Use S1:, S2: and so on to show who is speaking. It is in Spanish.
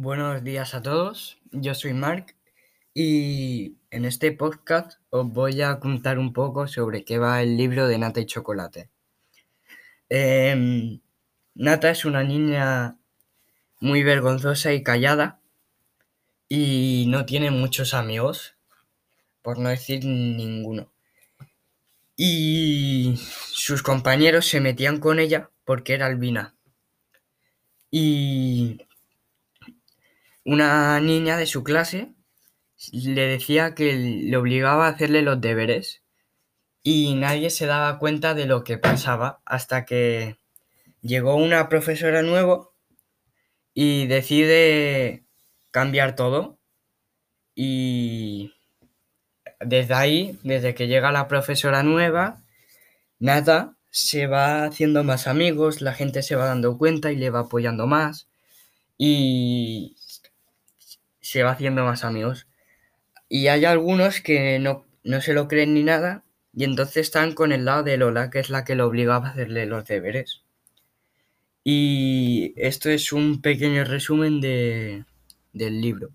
S1: Buenos días a todos, yo soy Mark y en este podcast os voy a contar un poco sobre qué va el libro de Nata y Chocolate. Em, Nata es una niña muy vergonzosa y callada y no tiene muchos amigos, por no decir ninguno. Y sus compañeros se metían con ella porque era albina. Y una niña de su clase le decía que le obligaba a hacerle los deberes y nadie se daba cuenta de lo que pasaba hasta que llegó una profesora nuevo y decide cambiar todo y desde ahí, desde que llega la profesora nueva, nada, se va haciendo más amigos, la gente se va dando cuenta y le va apoyando más y se va haciendo más amigos. Y hay algunos que no, no se lo creen ni nada y entonces están con el lado de Lola, que es la que lo obligaba a hacerle los deberes. Y esto es un pequeño resumen de, del libro.